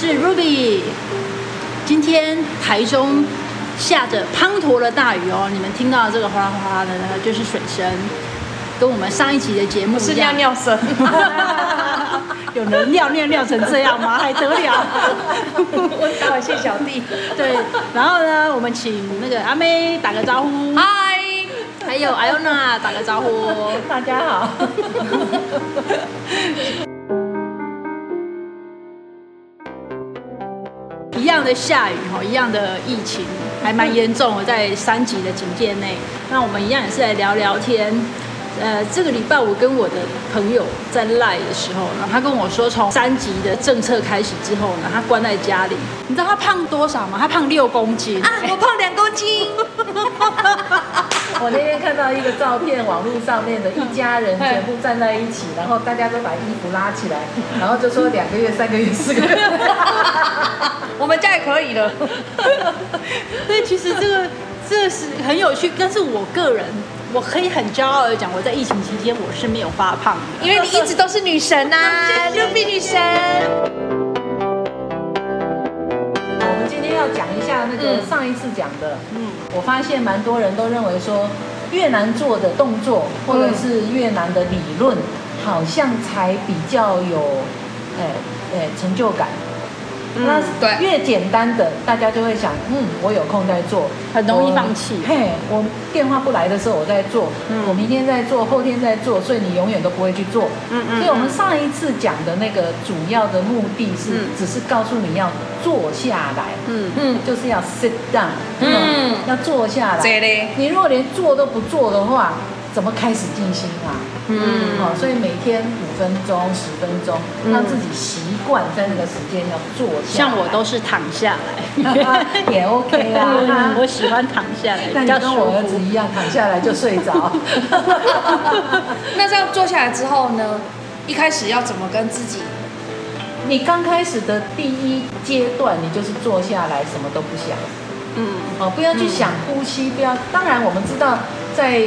是 Ruby。今天台中下着滂沱的大雨哦，你们听到这个哗啦哗啦的呢，就是水声，跟我们上一集的节目是尿尿声。有人尿尿尿成这样吗？还得了？我感谢小弟。对，然后呢，我们请那个阿妹打个招呼。嗨，还有 Iona 打个招呼。大家好。样的下雨哈，一样的疫情，还蛮严重的，在三级的警戒内。那我们一样也是来聊聊天。呃，这个礼拜我跟我的朋友在赖的时候呢，他跟我说，从三级的政策开始之后呢，他关在家里。你知道他胖多少吗？他胖六公斤。啊，我胖两公斤。我那天看到一个照片，网络上面的一家人全部站在一起，然后大家都把衣服拉起来，然后就说两个月、三个月、四个月。我们家也可以了。所以其实这个这是很有趣，但是我个人。我可以很骄傲的讲，我在疫情期间我是没有发胖的，因为你一直都是女神呐、啊，就比女神。我们今天要讲一下那个上一次讲的，嗯，我发现蛮多人都认为说越难做的动作或者是越难的理论，好像才比较有，哎哎成就感。那对越简单的，大家就会想，嗯，我有空再做，很容易放弃。嘿，我电话不来的时候我在做，嗯，我明天在做，后天在做，所以你永远都不会去做。嗯嗯。所以我们上一次讲的那个主要的目的是，嗯、只是告诉你要坐下来，嗯嗯，就是要 sit down，嗯，要坐下来。对的。你如果连坐都不做的话，怎么开始静心啊？嗯，好，所以每天五分钟、十分钟，让自己习惯在那个时间要坐下。像我都是躺下来，也 OK 啊。我喜欢躺下来，但你跟我儿子一样，躺下来就睡着。那这样坐下来之后呢？一开始要怎么跟自己？你刚开始的第一阶段，你就是坐下来，什么都不想。嗯，哦，不要去想呼吸，不要。当然，我们知道。在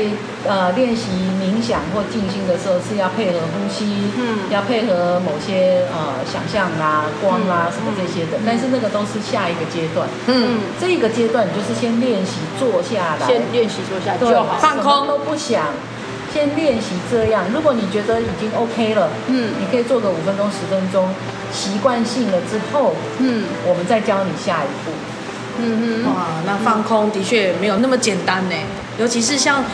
呃练习冥想或静心的时候，是要配合呼吸，嗯，要配合某些呃想象啊、光啊、嗯、什么这些的。但是那个都是下一个阶段，嗯，这个阶段你就是先练习坐下来，先练习坐下来就好，放空。都不想，先练习这样。如果你觉得已经 OK 了，嗯，你可以做个五分钟、十分钟，习惯性了之后，嗯，我们再教你下一步。嗯哼，哇，那放空的确没有那么简单呢。尤其是像，啊、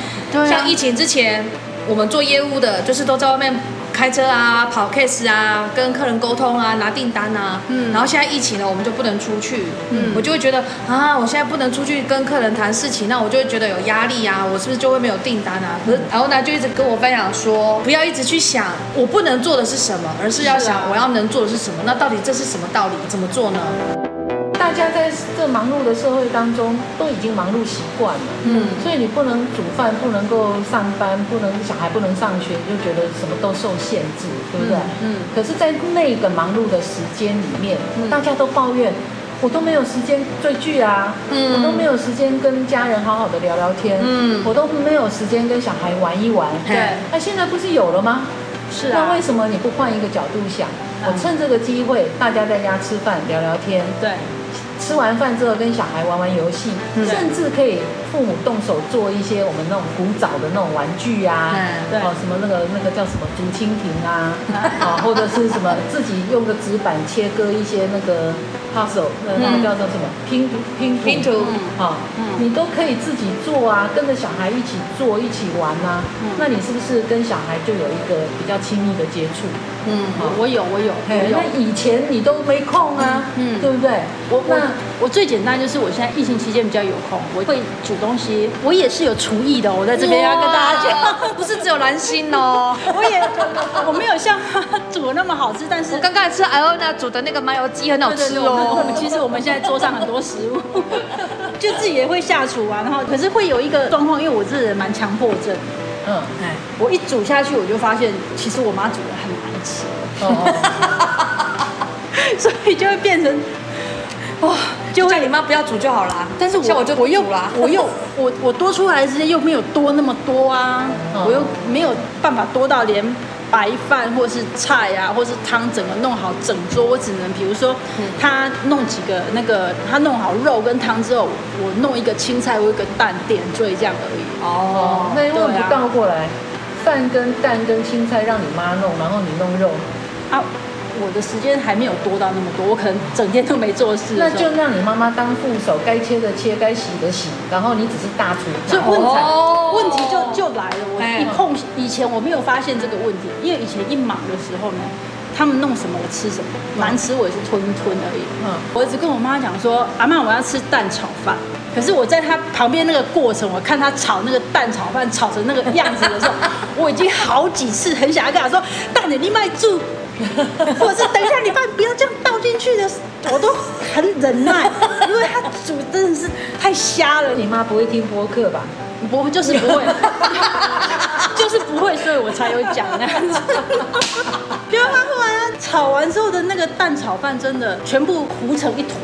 像疫情之前，我们做业务的，就是都在外面开车啊、跑 case 啊、跟客人沟通啊、拿订单啊。嗯。然后现在疫情了，我们就不能出去。嗯。我就会觉得啊，我现在不能出去跟客人谈事情，那我就会觉得有压力啊。我是不是就会没有订单啊？可是然后呢，就一直跟我分享说，不要一直去想我不能做的是什么，而是要想我要能做的是什么。那到底这是什么道理？怎么做呢？大家在这忙碌的社会当中都已经忙碌习惯了，嗯，所以你不能煮饭，不能够上班，不能小孩不能上学，你就觉得什么都受限制，对不对？嗯。嗯，可是，在那个忙碌的时间里面，嗯，大家都抱怨，我都没有时间追剧啊，嗯，我都没有时间跟家人好好的聊聊天，嗯，我都没有时间跟小孩玩一玩，对。那现在不是有了吗？是啊。那为什么你不换一个角度想？我趁这个机会，大家在家吃饭聊聊天，对。吃完饭之后跟小孩玩玩游戏，嗯、甚至可以父母动手做一些我们那种古早的那种玩具啊，嗯、哦，什么那个那个叫什么竹蜻蜓啊，啊、哦，或者是什么自己用个纸板切割一些那个。puzzle，那那个叫做什么？拼图拼图，拼图，好，你都可以自己做啊，跟着小孩一起做，一起玩啊。嗯，那你是不是跟小孩就有一个比较亲密的接触？嗯，我有，我有，嘿，那以前你都没空啊，嗯，对不对？我那我最简单就是我现在疫情期间比较有空，我会煮东西，我也是有厨艺的。我在这边要跟大家讲，不是只有蓝心哦，我也我没有像煮的那么好吃，但是我刚刚吃艾欧娜煮的那个麻油鸡很好吃哦。其实我们现在桌上很多食物，就自己也会下厨啊。然后可是会有一个状况，因为我这个人蛮强迫症。嗯，哎，我一煮下去，我就发现其实我妈煮的很难吃。哦。所以就会变成，哇，就叫你妈不要煮就好了。但是我我就我又我又我我多出来的时间又没有多那么多啊，我又没有办法多到连白饭或是菜啊，或是汤，整个弄好整桌，我只能比如说他弄几个那个，他弄好肉跟汤之后，我弄一个青菜或一个蛋点缀这样而已。哦，那为什么不倒过来？饭跟蛋跟青菜让你妈弄，然后你弄肉啊？我的时间还没有多到那么多，我可能整天都没做事。那就让你妈妈当副手，该切的切，该洗的洗，然后你只是大厨。所以问题、哦、问题就就来了。我一碰以前我没有发现这个问题，因为以前一忙的时候呢，他们弄什么我吃什么，难吃我也是吞吞而已。嗯，我一直跟我妈讲说，阿妈我要吃蛋炒饭。可是我在他旁边那个过程，我看他炒那个蛋炒饭炒成那个样子的时候，我已经好几次很想要跟他说，蛋你你卖住。或者是等一下，你饭不要这样倒进去的，我都很忍耐，因为他煮真的是太瞎了。你妈不会听播客吧？不会，就是不会，就是不会，所以我才有讲那样子。因为他后来啊，炒完之后的那个蛋炒饭真的全部糊成一坨。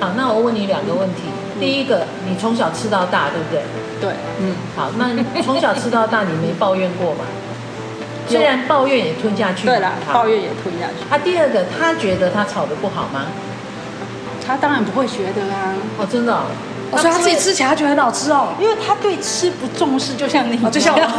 好，那我问你两个问题。嗯、第一个，你从小吃到大，对不对？对，嗯。好，那从小吃到大，你没抱怨过吗？虽然抱怨也吞下去，对了，抱怨也吞下去。啊，第二个，他觉得他炒的不好吗？他当然不会觉得啊。哦，真的、哦。我说他自己吃起来他觉得很好吃哦，因为他对吃不重视，就像你，就像我。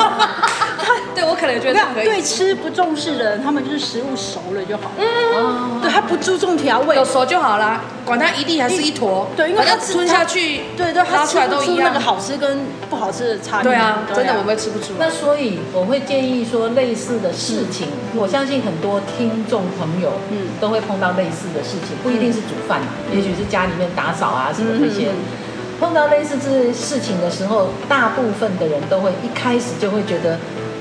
对我可能觉得对吃不重视的人，他们就是食物熟了就好。嗯，对他不注重调味，有熟就好啦，管他一粒还是一坨。对，因为他吞下去，对对，他吃不出那个好吃跟不好吃的差别。对啊，真的我们吃不出。那所以我会建议说，类似的事情，我相信很多听众朋友，嗯，都会碰到类似的事情，不一定是煮饭嘛，也许是家里面打扫啊什么这些。碰到类似这些事情的时候，大部分的人都会一开始就会觉得，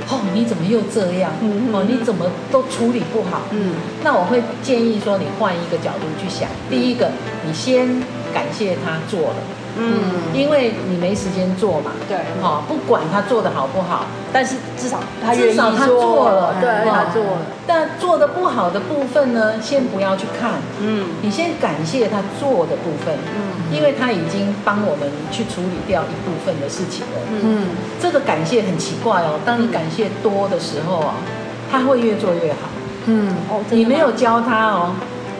哦，你怎么又这样？哦，你怎么都处理不好？嗯，那我会建议说，你换一个角度去想。第一个，你先感谢他做了。嗯，因为你没时间做嘛，对，好，不管他做的好不好，但是至少他至少他做了，对，他做了。但做的不好的部分呢，先不要去看，嗯，你先感谢他做的部分，嗯，因为他已经帮我们去处理掉一部分的事情了，嗯，这个感谢很奇怪哦，当你感谢多的时候啊，他会越做越好，嗯，哦，你没有教他哦。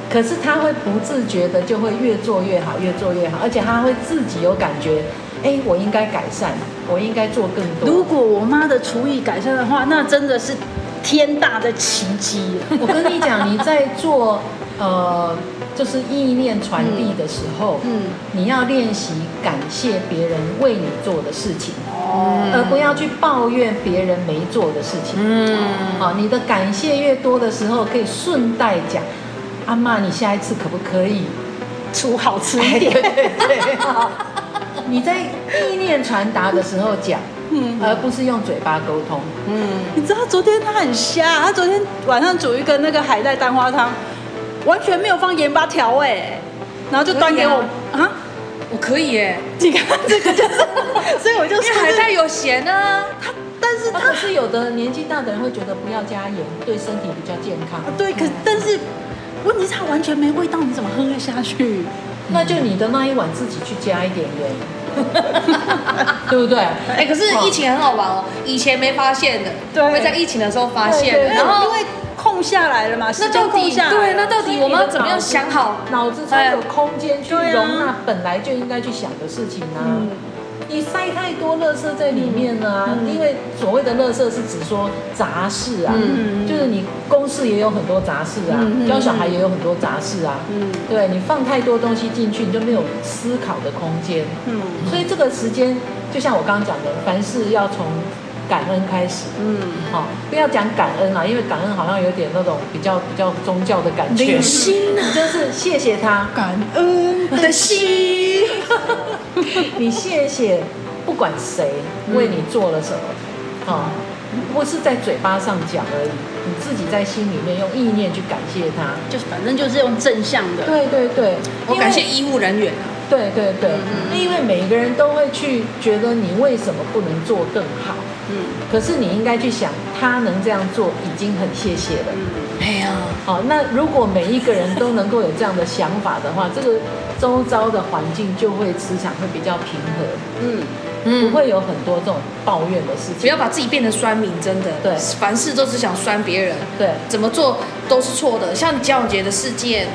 可是他会不自觉的就会越做越好，越做越好，而且他会自己有感觉，哎，我应该改善，我应该做更多。如果我妈的厨艺改善的话，那真的是天大的奇迹。我跟你讲，你在做呃，就是意念传递的时候，嗯，你要练习感谢别人为你做的事情，哦，而不要去抱怨别人没做的事情。嗯，好，你的感谢越多的时候，可以顺带讲。阿妈，你下一次可不可以煮好吃一点？对对对，你在意念传达的时候讲，嗯，而不是用嘴巴沟通。嗯，你知道昨天他很瞎，他昨天晚上煮一个那个海带蛋花汤，完全没有放盐巴调味，然后就端给我啊，我可以哎，你看这个就是，所以我就说海带有咸啊，他但是他是有的年纪大的人会觉得不要加盐，对身体比较健康。对，可但是。问题是它完全没味道，你怎么喝得下去？那就你的那一碗自己去加一点盐，对不对？哎、欸，可是疫情很好玩哦，以前没发现的，对，会在疫情的时候发现，然后因为空下来了嘛，那到底对，那到底我们要怎么样想好，脑子才有空间去容纳本来就应该去想的事情呢、啊？嗯你塞太多垃圾在里面呢、啊，嗯。嗯、因为所谓的垃圾是指说杂事啊，嗯、就是你公事也有很多杂事啊，嗯、教小孩也有很多杂事啊，嗯、对，你放太多东西进去，你就没有思考的空间。嗯，所以这个时间就像我刚刚讲的，凡事要从感恩开始。嗯，好、哦，不要讲感恩啦，因为感恩好像有点那种比较比较宗教的感觉。心啊，就是谢谢他，感恩的心。你谢谢，不管谁为你做了什么，啊、嗯，不是在嘴巴上讲而已，你自己在心里面用意念去感谢他，就是反正就是用正向的。对对对，我感谢医务人员啊。对对对，嗯、因为每个人都会去觉得你为什么不能做更好，嗯，可是你应该去想，他能这样做已经很谢谢了。嗯哎呀，好，那如果每一个人都能够有这样的想法的话，这个周遭的环境就会磁场会比较平和。嗯，不会有很多这种抱怨的事情。不要把自己变成酸民，真的。对，凡事都只想酸别人。对，怎么做都是错的。像江永杰的事件。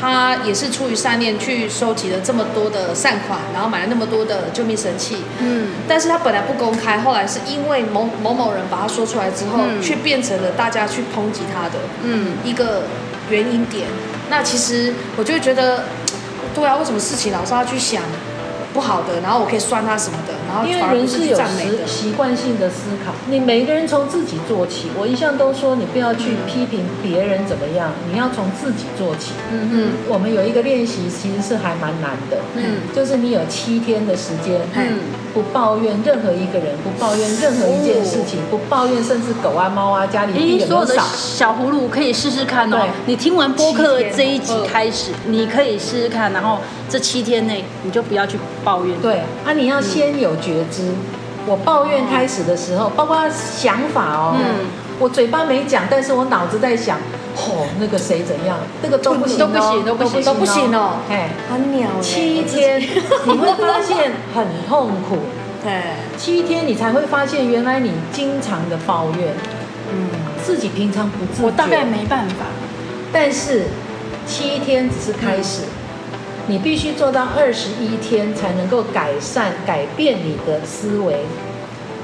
他也是出于善念去收集了这么多的善款，然后买了那么多的救命神器。嗯，但是他本来不公开，后来是因为某某某人把他说出来之后，却、嗯、变成了大家去抨击他的嗯一个原因点。那其实我就会觉得，对啊，为什么事情老是要去想？不好的，然后我可以算他什么的，然后因为人是有习习惯性的思考，你每个人从自己做起。我一向都说，你不要去批评别人怎么样，你要从自己做起。嗯嗯，我们有一个练习，其实是还蛮难的。嗯，就是你有七天的时间，嗯，不抱怨任何一个人，不抱怨任何一件事情，不抱怨甚至狗啊猫啊家里地有没有扫。小葫芦可以试试看哦。你听完播客这一集开始，你可以试试看，然后这七天内你就不要去。抱怨对啊，你要先有觉知。嗯、我抱怨开始的时候，包括想法哦，嗯、我嘴巴没讲，但是我脑子在想，哦，那个谁怎样，那个都不行，都不行，都不行，都不行哦。哎，很鸟。七天你会发现很痛苦。对，七天你才会发现，原来你经常的抱怨，嗯，自己平常不自觉，我大概没办法。但是七天只是开始。嗯你必须做到二十一天才能够改善、改变你的思维。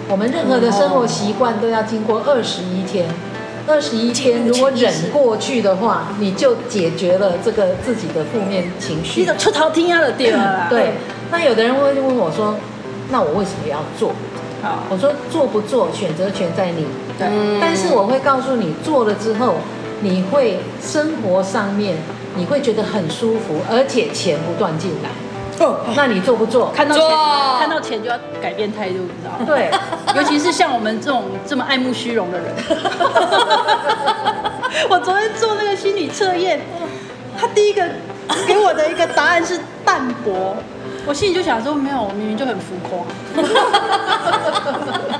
我们任何的生活习惯都要经过二十一天。二十一天如果忍过去的话，你就解决了这个自己的负面情绪。你的出头天了，对了。对。那有的人会问我说：“那我为什么要做？”好，我说做不做，选择权在你。对。但是我会告诉你，做了之后，你会生活上面。你会觉得很舒服，而且钱不断进来。哦，那你做不做？看到钱，看到钱就要改变态度，你知道吗？对，尤其是像我们这种这么爱慕虚荣的人。我昨天做那个心理测验，他第一个给我的一个答案是淡薄，我心里就想说，没有，我明明就很浮夸。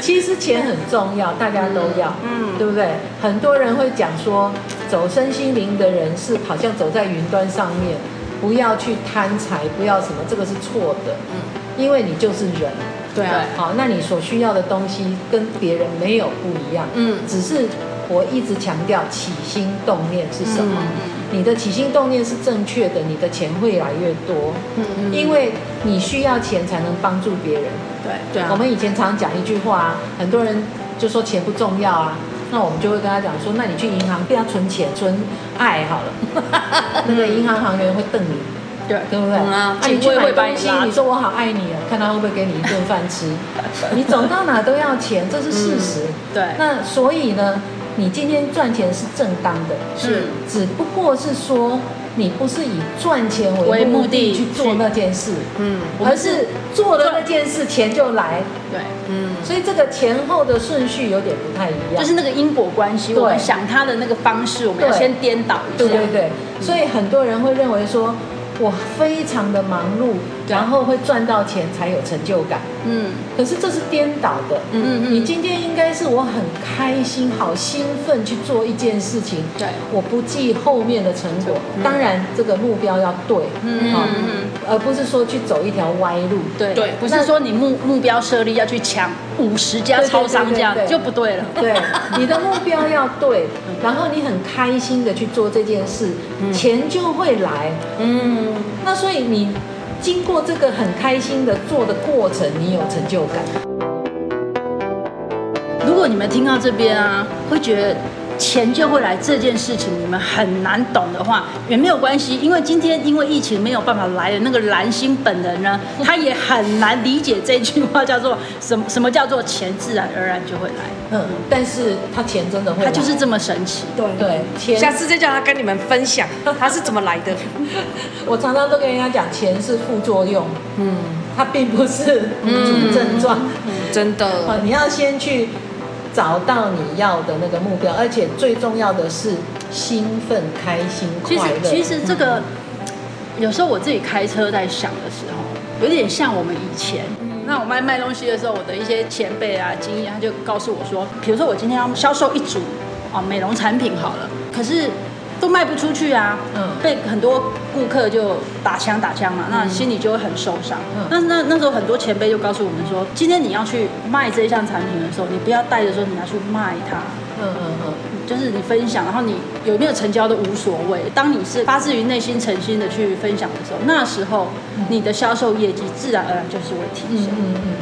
其实钱很重要，大家都要，嗯，对不对？很多人会讲说，走身心灵的人是好像走在云端上面，不要去贪财，不要什么，这个是错的，嗯，因为你就是人，对。啊，好，那你所需要的东西跟别人没有不一样，嗯，只是我一直强调起心动念是什么。嗯你的起心动念是正确的，你的钱会越来越多。嗯嗯，因为你需要钱才能帮助别人。对对啊。我们以前常讲一句话啊，很多人就说钱不重要啊，那我们就会跟他讲说，那你去银行不要存钱，存爱好了。那个银行行员会瞪你，对对不对？嗯啊。你去买东西，你说我好爱你啊，看他会不会给你一顿饭吃。你走到哪都要钱，这是事实。对。那所以呢？你今天赚钱是正当的，是，只不过是说你不是以赚钱为目的去做那件事，嗯，而是做了那件事钱就来，对，嗯，所以这个前后的顺序有点不太一样，就是那个因果关系，我们想他的那个方式，我们要先颠倒一下，对对对，所以很多人会认为说。我非常的忙碌，然后会赚到钱才有成就感。嗯，可是这是颠倒的。嗯嗯，你今天应该是我很开心、好兴奋去做一件事情。对，我不计后面的成果。当然，这个目标要对。嗯嗯，而不是说去走一条歪路。对对，不是说你目目标设立要去抢五十家超商这样就不对了。对，你的目标要对，然后你很开心的去做这件事，钱就会来。嗯。那所以你经过这个很开心的做的过程，你有成就感。如果你们听到这边啊，会觉得。钱就会来这件事情，你们很难懂的话也没有关系，因为今天因为疫情没有办法来的那个蓝星本人呢，他也很难理解这句话叫做什么 什么叫做钱自然而然就会来。嗯，但是他钱真的会来，他就是这么神奇。对对，钱下次再叫他跟你们分享他是怎么来的。我常常都跟人家讲，钱是副作用，嗯，它并不是主症状，嗯，真的。啊，你要先去。找到你要的那个目标，而且最重要的是兴奋、开心、快乐。其实，其实这个、嗯、有时候我自己开车在想的时候，有点像我们以前。嗯、那我卖卖东西的时候，我的一些前辈啊、经验，他就告诉我说，比如说我今天要销售一组啊美容产品好了，可是都卖不出去啊，嗯，被很多顾客就打枪打枪嘛，那心里就会很受伤。嗯，那那那时候很多前辈就告诉我们说，今天你要去卖这一项产品的时候，你不要带着说你要去卖它，嗯嗯嗯，就是你分享，然后你有没有成交都无所谓。当你是发自于内心诚心的去分享的时候，那时候你的销售业绩自然而然就是会提升。嗯嗯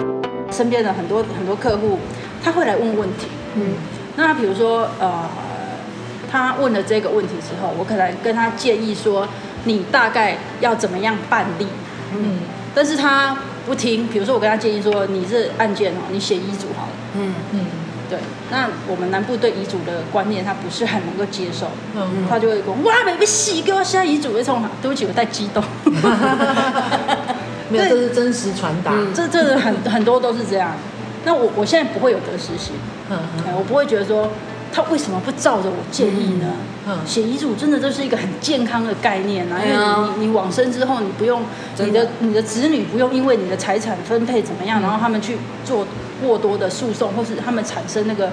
嗯，身边的很多很多客户他会来问问题，嗯，那比如说呃。他问了这个问题之后，我可能跟他建议说，你大概要怎么样办理？嗯，但是他不听。比如说，我跟他建议说，你是案件哦，你写遗嘱好了。嗯嗯，对。那我们南部对遗嘱的观念，他不是很能够接受。嗯嗯，他就会说，哇，没被洗，给我写遗嘱，为什么？对不起，我太激动。没有，这是真实传达。嗯、这这很很多都是这样。那我我现在不会有得失心。嗯嗯，我不会觉得说。他为什么不照着我建议呢？嗯，写遗嘱真的就是一个很健康的概念啊，因为你你你往生之后，你不用你的你的子女不用因为你的财产分配怎么样，然后他们去做过多的诉讼，或是他们产生那个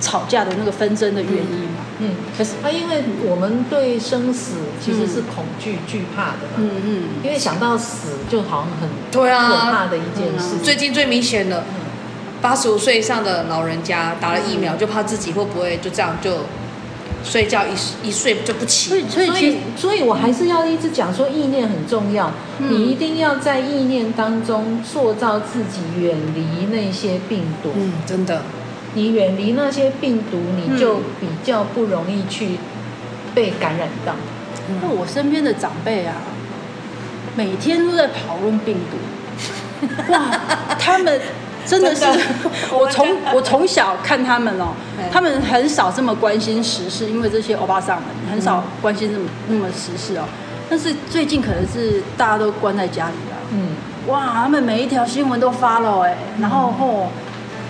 吵架的那个纷争的原因嘛。嗯，可是啊，因为我们对生死其实是恐惧惧怕的嘛。嗯嗯，因为想到死就好像很对啊可怕的一件事。最近最明显的。八十五岁以上的老人家打了疫苗，就怕自己会不会就这样就睡觉一一睡就不起。所以所以其实所以我还是要一直讲说，意念很重要。嗯、你一定要在意念当中塑造自己，远离那些病毒。嗯，真的。你远离那些病毒，你就比较不容易去被感染到。那、嗯、我身边的长辈啊，每天都在讨论病毒。哇，他们。真的是，的。我从我从小看他们哦，他们很少这么关心时事，因为这些欧巴桑们很少关心这么那么时事哦。但是最近可能是大家都关在家里了，嗯，哇，他们每一条新闻都发了哎，然后后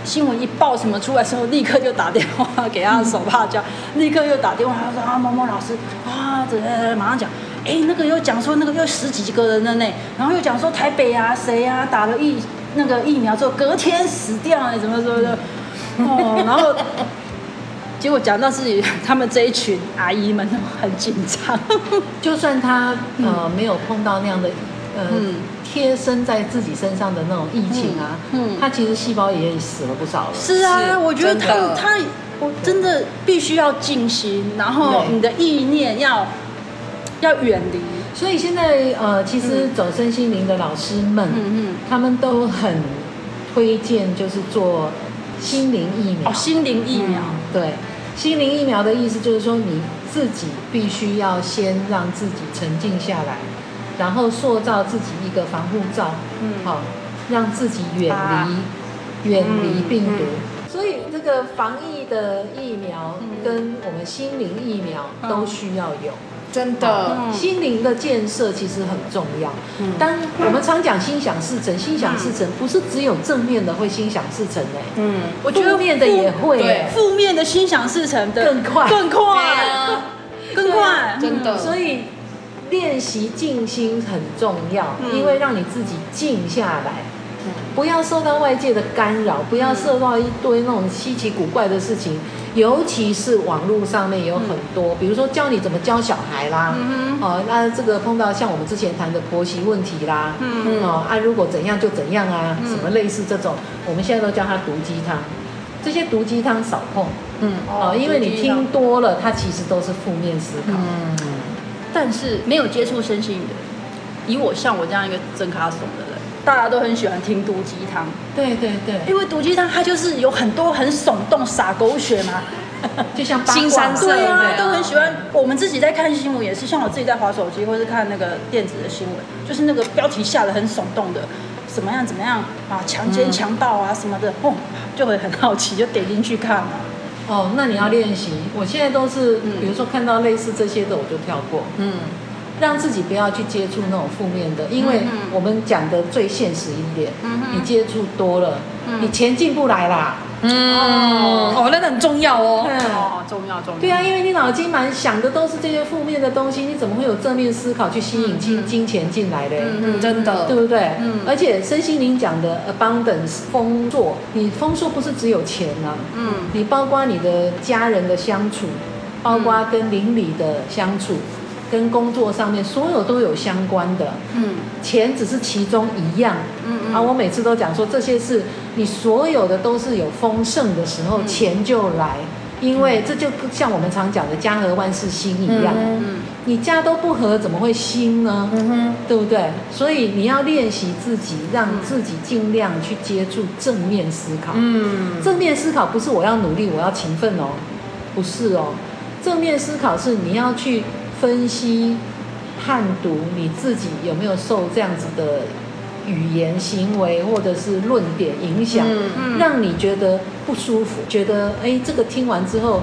新闻一报什么出来之后，立刻就打电话给他的手帕交，立刻又打电话，他说啊某某老师啊，怎样马上讲，哎那个又讲说那个又十几个人了呢，然后又讲说台北啊谁啊打了疫。那个疫苗之后隔天死掉了，怎么说的？哦，然后结果讲到自己，他们这一群阿姨们很紧张。就算他呃没有碰到那样的呃贴身在自己身上的那种疫情啊，嗯，他其实细胞也死了不少了。是啊，我觉得他他我真的必须要静心，然后你的意念要要远离。所以现在呃，其实走身心灵的老师们，嗯嗯，他们都很推荐，就是做心灵疫苗。哦，心灵疫苗，嗯，对，心灵疫苗的意思就是说，你自己必须要先让自己沉静下来，然后塑造自己一个防护罩，嗯，好，让自己远离，啊，远离病毒。嗯嗯，所以这个防疫的疫苗跟我们心灵疫苗都需要有。真的，嗯、心灵的建设其实很重要。嗯，当我们常讲心想事成，心想事成不是只有正面的会心想事成哎。嗯，我觉得负面的也会。对，负面的心想事成的更快，更快，啊、更快。真的，所以练习静心很重要，嗯、因为让你自己静下来。不要受到外界的干扰，不要受到一堆那种稀奇古怪的事情，尤其是网络上面有很多，比如说教你怎么教小孩啦，哦，那这个碰到像我们之前谈的婆媳问题啦，哦，啊，如果怎样就怎样啊，什么类似这种，我们现在都叫它毒鸡汤，这些毒鸡汤少碰，嗯，哦，因为你听多了，它其实都是负面思考，嗯，但是没有接触身心的，以我像我这样一个真卡怂的人。大家都很喜欢听毒鸡汤，对对对，因为毒鸡汤它就是有很多很耸动、洒狗血嘛，就像新三色，对啊，都很喜欢。我们自己在看新闻也是，像我自己在滑手机或是看那个电子的新闻，就是那个标题下的很耸动的，怎么样怎么样啊，强奸强盗啊什么的，哦，就会很好奇，就点进去看嘛。哦，那你要练习，我现在都是，比如说看到类似这些的，我就跳过，嗯。让自己不要去接触那种负面的，因为我们讲的最现实一点，嗯、你接触多了，嗯、你钱进不来啦。嗯，哦，那个很重要哦。哦，重要重要。对啊，因为你脑筋满想的都是这些负面的东西，你怎么会有正面思考去吸引金金钱进来嘞？嗯嗯，真的，对不对？嗯。而且身心灵讲的 abundance 丰硕，你丰硕不是只有钱啊，嗯，你包括你的家人的相处。包括跟邻里的相处，跟工作上面所有都有相关的。嗯，钱只是其中一样。嗯嗯。啊，我每次都讲说，这些是你所有的都是有丰盛的时候，嗯、钱就来。因为这就像我们常讲的“家和万事兴”一样，嗯，你家都不和，怎么会兴呢？嗯哼，对不对？所以你要练习自己，让自己尽量去接触正面思考。嗯，正面思考不是我要努力，我要勤奋哦，不是哦。正面思考是你要去分析、判读你自己有没有受这样子的。语言、行为或者是论点影响，嗯嗯、让你觉得不舒服，觉得哎，这个听完之后，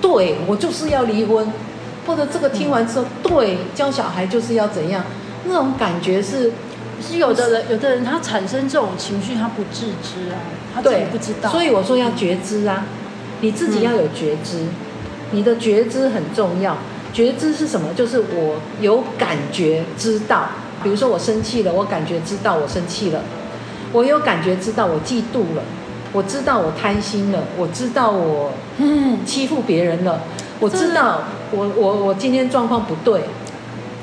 对我就是要离婚，或者这个听完之后，嗯、对教小孩就是要怎样，那种感觉是，是有的人，有的人他产生这种情绪，他不自知啊，他自己不知道。所以我说要觉知啊，你自己要有觉知，嗯、你的觉知很重要。觉知是什么？就是我有感觉知道。比如说我生气了，我感觉知道我生气了，我有感觉知道我嫉妒了，我知道我贪心了，我知道我欺负别人了，我知道我我我今天状况不对。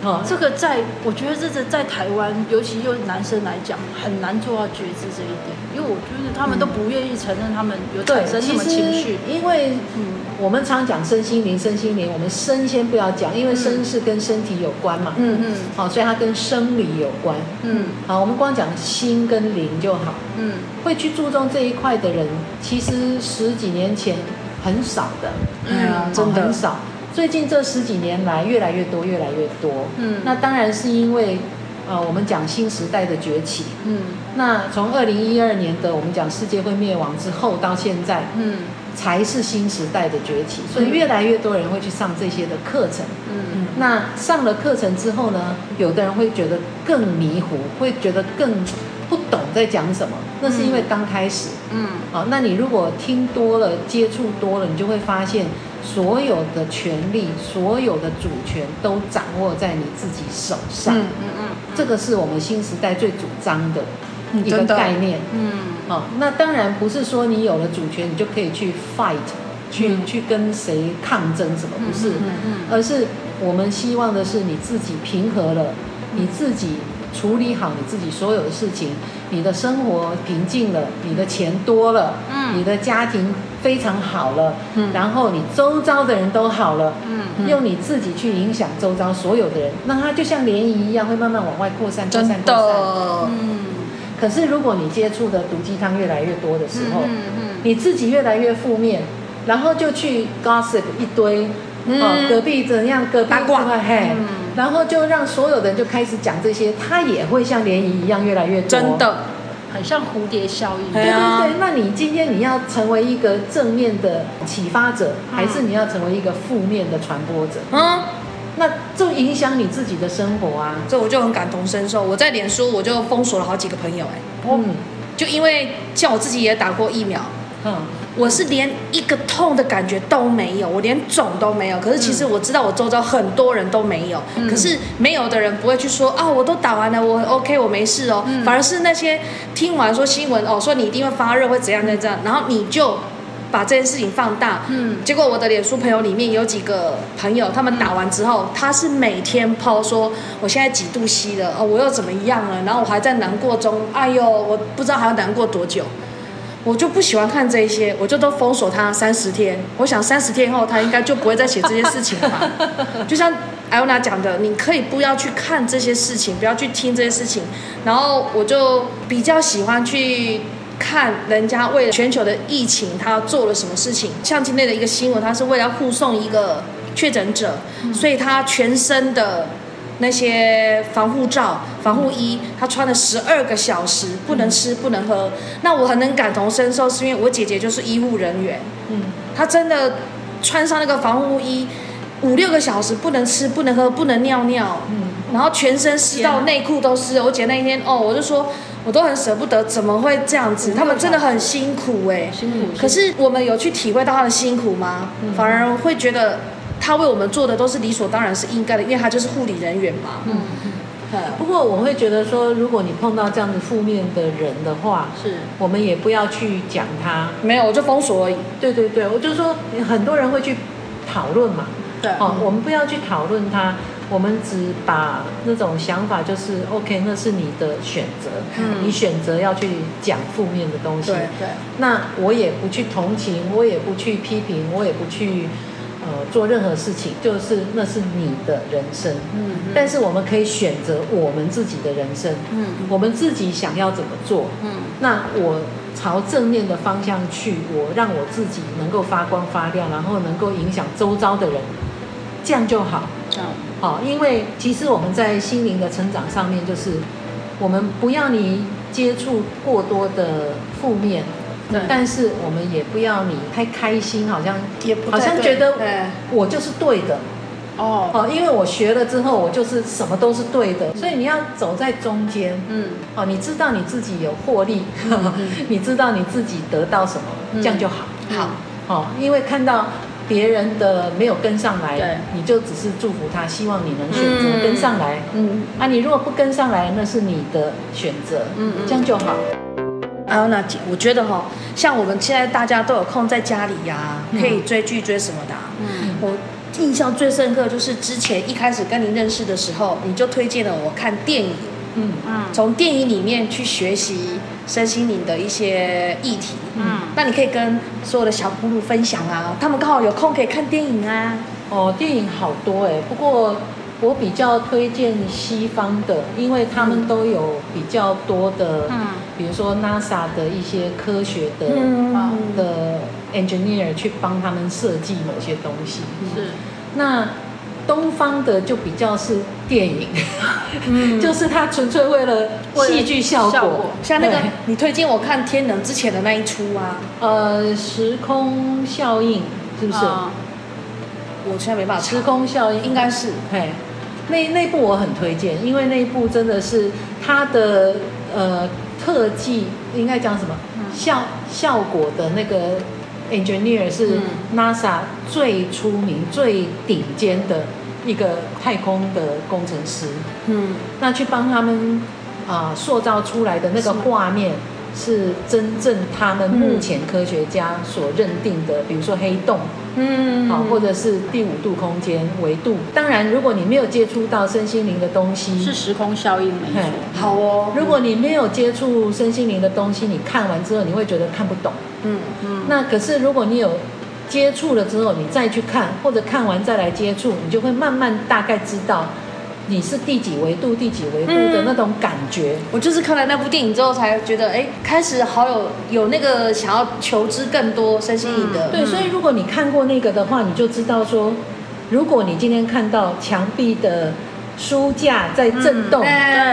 哦，这个在我觉得这是在台湾，尤其又男生来讲，很难做到觉知这一点，因为我觉得他们都不愿意承认他们有产生什么情绪。因为嗯，我们常讲身心灵，身心灵，我们身先不要讲，因为身是跟身体有关嘛。嗯嗯。好，所以它跟生理有关。嗯。好，我们光讲心跟灵就好。嗯。会去注重这一块的人，其实十几年前很少的。嗯，真的很少。最近这十几年来，越来越多，越来越多。嗯，那当然是因为，呃，我们讲新时代的崛起。嗯，那从二零一二年的我们讲世界会灭亡之后到现在，嗯，才是新时代的崛起。所以越来越多人会去上这些的课程。嗯，那上了课程之后呢，有的人会觉得更迷糊，会觉得更不懂在讲什么。那是因为刚开始。嗯，好，那你如果听多了，接触多了，你就会发现。所有的权利，所有的主权都掌握在你自己手上。嗯嗯嗯，这个是我们新时代最主张的一个概念。嗯，好，那当然不是说你有了主权，你就可以去 fight，去、嗯、去跟谁抗争什么，不是。嗯嗯，嗯，而是我们希望的是你自己平和了，你自己处理好你自己所有的事情，你的生活平静了，你的钱多了，嗯，你的家庭。非常好了，嗯，然后你周遭的人都好了，嗯，用你自己去影响周遭所有的人，那它就像涟漪一样，会慢慢往外扩散，扩散，扩散，嗯。可是如果你接触的毒鸡汤越来越多的时候，嗯嗯，你自己越来越负面，然后就去 gossip 一堆，哦，隔壁怎样，隔壁八卦，嘿，然后就让所有的人就开始讲这些，它也会像涟漪一样越来越多，真的。很像蝴蝶效应。对对对，那你今天你要成为一个正面的启发者，还是你要成为一个负面的传播者？嗯，那就影响你自己的生活啊。这我就很感同身受。我在脸书我就封锁了好几个朋友，哎，嗯，就因为像我自己也打过疫苗，嗯。我是连一个痛的感觉都没有，我连肿都没有。可是其实我知道我周遭很多人都没有，嗯、可是没有的人不会去说啊，我都打完了，我 OK，我没事哦。嗯、反而是那些听完说新闻哦，说你一定会发热，会怎样怎样，然后你就把这件事情放大。嗯。结果我的脸书朋友里面有几个朋友，他们打完之后，他是每天 po 说我现在几度 C 了哦，我又怎么样了，然后我还在难过中，哎呦，我不知道还要难过多久。我就不喜欢看这些，我就都封锁他三十天。我想三十天后他应该就不会再写这些事情了吧。就像艾欧娜讲的，你可以不要去看这些事情，不要去听这些事情。然后我就比较喜欢去看人家为了全球的疫情，他做了什么事情。像今天的一个新闻，他是为了护送一个确诊者，所以他全身的。那些防护罩、防护衣，他穿了十二个小时，不能吃，不能喝。那我很能感同身受，是因为我姐姐就是医务人员。嗯，她真的穿上那个防护衣，五六个小时不能吃，不能喝，不能尿尿。嗯，然后全身湿到内裤都湿。我姐那一天哦，我就说，我都很舍不得，怎么会这样子？他们真的很辛苦哎，辛苦。可是我们有去体会到他的辛苦吗？反而会觉得。他为我们做的都是理所当然是应该的，因为他就是护理人员嘛。嗯嗯。不过我会觉得说，如果你碰到这样子负面的人的话，是我们也不要去讲他。没有，我就封锁而已。对对对，我就说很多人会去讨论嘛。对，哦，我们不要去讨论他，我们只把那种想法就是 OK，那是你的选择，嗯，你选择要去讲负面的东西，对对。那我也不去同情，我也不去批评，我也不去呃做任何事情，就是那是你的人生，嗯。但是我们可以选择我们自己的人生，嗯，我们自己想要怎么做，嗯。那我朝正面的方向去，我让我自己能够发光发亮，然后能够影响周遭的人。这样就好，好，因为其实我们在心灵的成长上面，就是我们不要你接触过多的负面，对，但是我们也不要你太开心，好像也不好像觉得我就是对的，哦，哦，因为我学了之后，我就是什么都是对的，所以你要走在中间，嗯，哦，你知道你自己有获利，你知道你自己得到什么，这样就好，好，哦，因为看到。别人的没有跟上来，你就只是祝福他，希望你能选择跟上来。嗯，啊，你如果不跟上来，那是你的选择。嗯，这样就好。还有那我觉得哈，像我们现在大家都有空在家里呀，可以追剧追什么的。嗯，我印象最深刻就是之前一开始跟您认识的时候，你就推荐了我看电影。嗯嗯，从电影里面去学习身心灵的一些议题。嗯，那你可以跟所有的小葫芦分享啊，他们刚好有空可以看电影啊。哦，电影好多哎，不过我比较推荐西方的，因为他们都有比较多的，嗯，比如说 NASA 的一些科学的，嗯，的 engineer 去帮他们设计某些东西。是，那。东方的就比较是电影，嗯，就是它纯粹为了戏剧效果。像那个，你推荐我看《天能》之前的那一出啊，呃，时空效应是不是？我现在没办法。时空效应应该是，嘿，那那部我很推荐，因为那一部真的是它的呃特技，应该讲什么效效果的那个。Engineer 是 NASA 最出名、最顶尖的一个太空的工程师。嗯，那去帮他们啊、呃、塑造出来的那个画面，是真正他们目前科学家所认定的，比如说黑洞。嗯，好，或者是第五度空间维度。当然，如果你没有接触到身心灵的东西，是时空效应没错。好哦，如果你没有接触身心灵的东西，你看完之后你会觉得看不懂。嗯嗯。那可是如果你有接触了之后，你再去看，或者看完再来接触，你就会慢慢大概知道。你是第几维度、第几维度的那种感觉？嗯，我就是看了那部电影之后，才觉得，哎，开始好有有那个想要求知更多身心灵的。对，所以如果你看过那个的话，你就知道说，如果你今天看到墙壁的。书架在震动，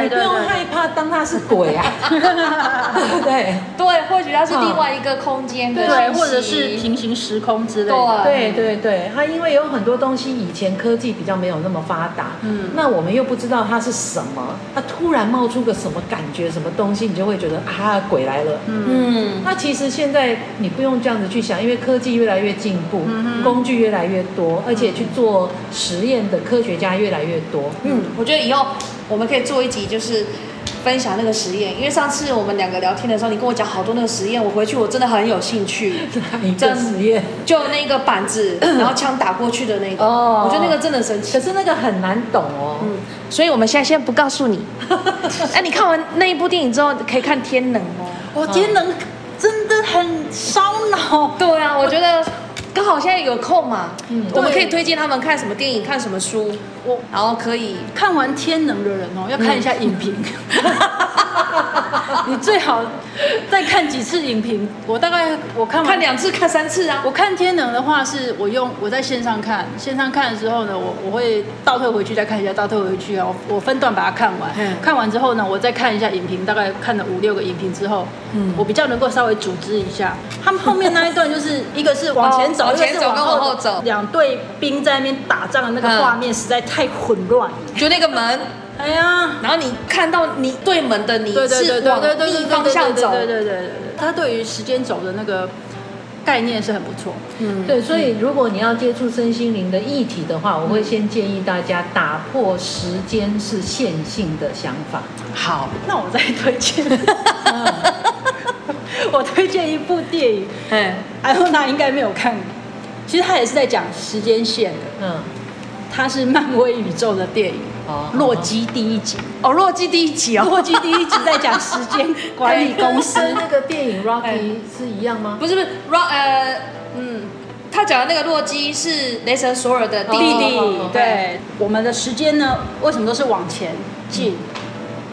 你不用害怕当它是鬼啊，对。对，或许它是另外一个空间，对，或者是平行时空之类的，对对对。它因为有很多东西以前科技比较没有那么发达，嗯，那我们又不知道它是什么，它突然冒出个什么感觉，什么东西，你就会觉得啊，鬼来了，嗯。那其实现在你不用这样子去想，因为科技越来越进步，工具越来越多，而且去做实验的科学家越来越多，嗯，我觉得以后我们可以做一集，就是分享那个实验。因为上次我们两个聊天的时候，你跟我讲好多那个实验，我回去我真的很有兴趣。这实验就那个板子，然后枪打过去的那个。哦，我觉得那个真的神奇。可是那个很难懂哦。嗯，所以我们现在先不告诉你。哎，你看完那一部电影之后，可以看《天能》哦。我，《天能》真的很烧脑。对啊，我觉得。刚好现在有空嘛，嗯，我们可以推荐他们看什么电影，看什么书，我然后可以看完《天能》的人哦，要看一下影评。你最好再看几次影评。我大概我看完看两次，看三次啊。我看《天能》的话，是我用我在线上看，线上看的时候呢，我我会倒退回去再看一下，倒退回去啊，我我分段把它看完。嗯，看完之后呢，我再看一下影评，大概看了五六个影评之后，嗯，我比较能够稍微组织一下。他们后面那一段就是一个是往前走，往前走跟往后走，两队兵在那边打仗的那个画面实在太混乱，就那个门。哎呀，然后你看到你对门的你是往逆方向走，对对对对，他对于时间轴的那个概念是很不错。嗯，对，所以如果你要接触身心灵的议题的话，我会先建议大家打破时间是线性的想法。好，那我再推荐，我推荐一部电影，哎，艾欧娜应该没有看过。其实他也是在讲时间线的。嗯，它是漫威宇宙的电影。哦，洛基第一集。哦，洛基第一集哦，洛基第一集在讲时间 管理公司。那个电影 Rocky 是一样吗？不是不是，Rock 呃嗯，他讲的那个洛基是雷神索尔的弟弟。对，我们的时间呢，为什么都是往前进？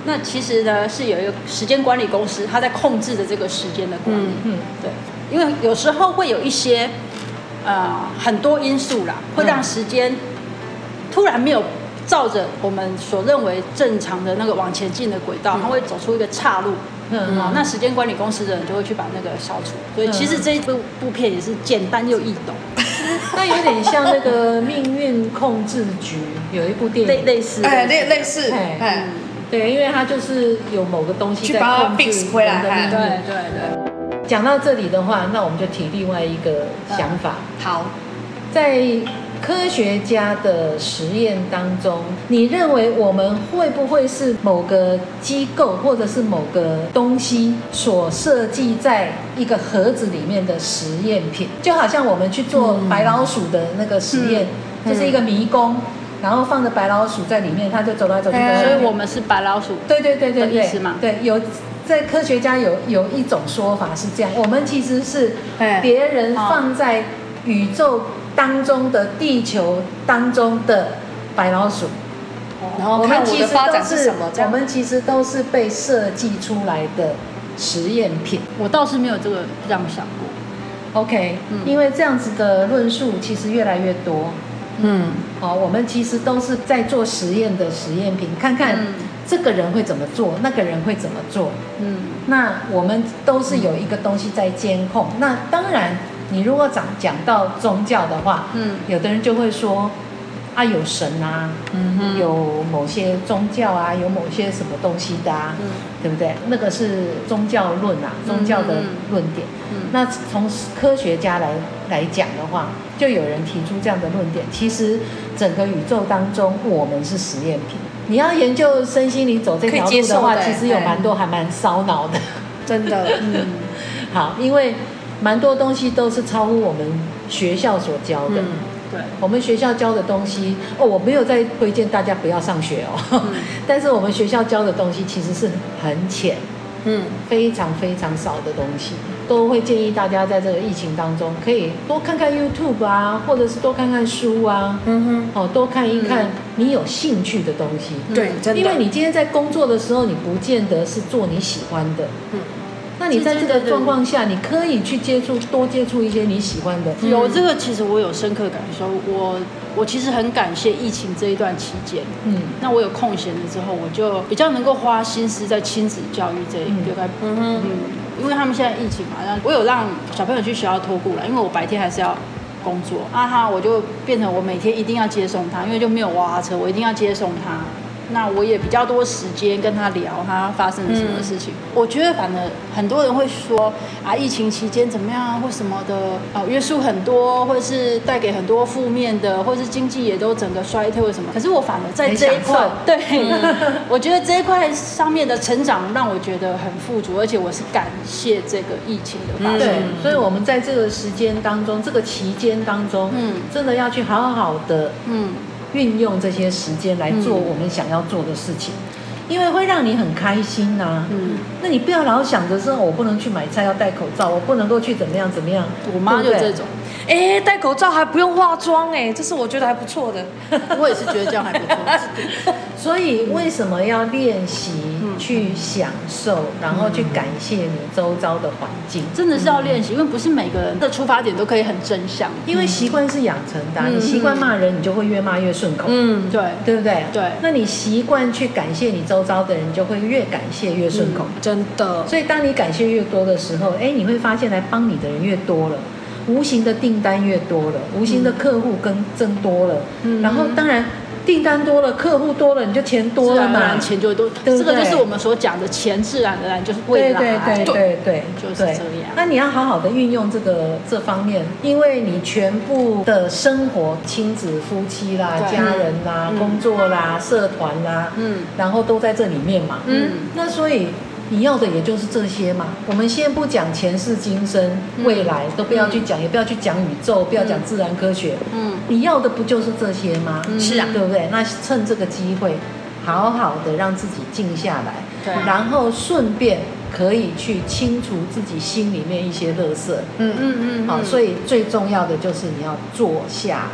那其实呢，是有一个时间管理公司，他在控制着这个时间的管理。嗯，对，因为有时候会有一些呃很多因素啦，会让时间突然没有。照着我们所认为正常的那个往前进的轨道，它会走出一个岔路。嗯，好，那时间管理公司的人就会去把那个消除。所以其实这一部部片也是简单又易懂。那有点像那个命运控制局有一部电影类类似，哎，类类似，哎，对，因为它就是有某个东西在控制人的命运。对对对。讲到这里的话，那我们就提另外一个想法。好，在。科学家的实验当中，你认为我们会不会是某个机构或者是某个东西所设计在一个盒子里面的实验品？就好像我们去做白老鼠的那个实验，嗯、就是一个迷宫，然后放着白老鼠在里面，它就走来走去。所以我们是白老鼠。对对对对对，对，有在科学家有有一种说法是这样，我们其实是别人放在宇宙。当中的地球当中的白老鼠，然后看我的发展是什么？我们其实都是被设计出来的实验品。我倒是没有这个这样想过。OK，嗯，因为这样子的论述其实越来越多。嗯，好，我们其实都是在做实验的实验品，看看这个人会怎么做，那个人会怎么做。嗯，那我们都是有一个东西在监控。那当然。你如果讲讲到宗教的话，嗯，有的人就会说，啊，有神啊，嗯哼，有某些宗教啊，有某些什么东西的啊，嗯，对不对？那个是宗教论啊，宗教的论点。嗯，嗯，那从科学家来来讲的话，就有人提出这样的论点。其实整个宇宙当中，我们是实验品。你要研究身心灵走这条路的话，其实有蛮多还蛮烧脑的，真的。嗯，好，因为。蛮多东西都是超乎我们学校所教的。嗯，对，我们学校教的东西哦，我没有在推荐大家不要上学哦。嗯，但是我们学校教的东西其实是很浅，嗯，非常非常少的东西，都会建议大家在这个疫情当中可以多看看 YouTube 啊，或者是多看看书啊，嗯哼，哦，多看一看你有兴趣的东西。对，真的，因为你今天在工作的时候，你不见得是做你喜欢的。嗯。那你在这个状况下，你可以去接触多接触一些你喜欢的。有这个，其实我有深刻感受。我我其实很感谢疫情这一段期间。嗯，那我有空闲了之后，我就比较能够花心思在亲子教育这一块。嗯嗯，因为他们现在疫情嘛，然后我有让小朋友去学校托顾了，因为我白天还是要工作啊哈，我就变成我每天一定要接送他，因为就没有娃娃车，我一定要接送他。那我也比较多时间跟他聊，他发生了什么事情。嗯、我觉得，反正很多人会说啊，疫情期间怎么样啊，或什么的啊，约束很多，或者是带给很多负面的，或者是经济也都整个衰退，或什么。可是我反而在这一块，对，嗯、我觉得这一块上面的成长让我觉得很富足，而且我是感谢这个疫情的发生。对，所以我们在这个时间当中，这个期间当中，嗯，真的要去好好的，嗯。运用这些时间来做我们想要做的事情，因为会让你很开心呐、啊。嗯，那你不要老想着说，我不能去买菜要戴口罩，我不能够去怎么样怎么样。我妈就这种。哎，戴口罩还不用化妆哎，这是我觉得还不错的。我也是觉得这样还不错。所以为什么要练习去享受，然后去感谢你周遭的环境？真的是要练习，因为不是每个人的出发点都可以很正向。因为习惯是养成的，你习惯骂人，你就会越骂越顺口。嗯，对，对不对？对。那你习惯去感谢你周遭的人，你就会越感谢越顺口。真的。所以当你感谢越多的时候，哎，你会发现来帮你的人越多了。无形的订单越多了，无形的客户更增多了，嗯、然后当然订单多了，客户多了，你就钱多了嘛，钱就多。对对，这个就是我们所讲的钱，自然而然就是未来。对对对对对，就是这样。那你要好好的运用这个这方面，因为你全部的生活，亲子、夫妻啦、家人啦、嗯、工作啦、社团啦，嗯，然后都在这里面嘛，嗯，那所以。你要的也就是这些嘛。我们先不讲前世今生、未来，都不要去讲，也不要去讲宇宙，不要讲自然科学。嗯，你要的不就是这些吗？是啊，对不对？那趁这个机会，好好的让自己静下来，对，然后顺便可以去清除自己心里面一些垃圾。嗯嗯嗯。好，所以最重要的就是你要坐下，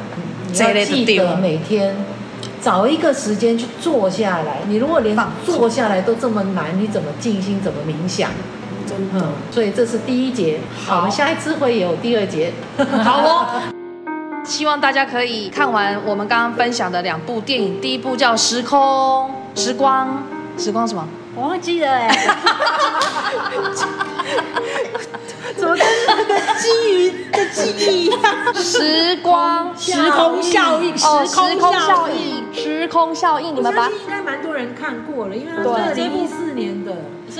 你要记得每天。找一个时间去坐下来。你如果连坐下来都这么难，你怎么静心？怎么冥想？真的。嗯，所以这是第一节。好，我们下一次会有第二节。好哦。希望大家可以看完我们刚刚分享的两部电影。第一部叫《时空时光时光什么？我忘记了哎。怎么跟那个基鱼的记忆一样？时光时空效应，哦，时空效应，时空效应，你们把应该蛮多人看过了，因为它是二零一四年的。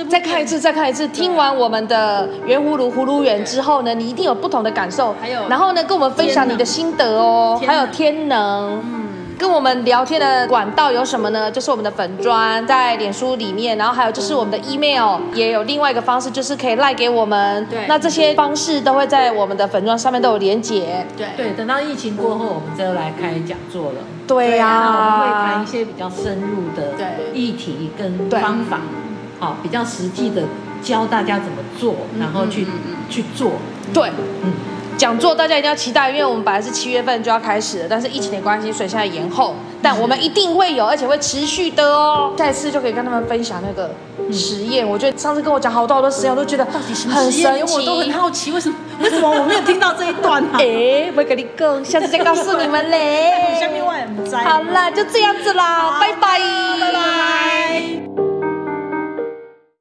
再看一次，再看一次。听完我们的圆葫芦葫芦缘之后呢，你一定有不同的感受。还有，然后呢，跟我们分享你的心得哦。还有天能。嗯。跟我们聊天的管道有什么呢？就是我们的粉砖在脸书里面，然后还有就是我们的 email 也有另外一个方式，就是可以赖给我们。对，那这些方式都会在我们的粉砖上面都有连结。对对，等到疫情过后，我们就来开讲座了。对呀、啊，我们会谈一些比较深入的议题跟方法，好，比较实际的教大家怎么做，然后去去做。对，嗯。讲座大家一定要期待，因为我们本来是七月份就要开始了，但是疫情的关系，所以现在延后。但我们一定会有，而且会持续的哦。下一次就可以跟他们分享那个实验。我觉得上次跟我讲好多好多实验，我都觉得到底什么实验，我都很好奇，为什么为什么我没有听到这一段啊？哎，不跟你讲，下次再告诉你们嘞。下面我也不在。好了，就这样子啦，拜拜，拜拜。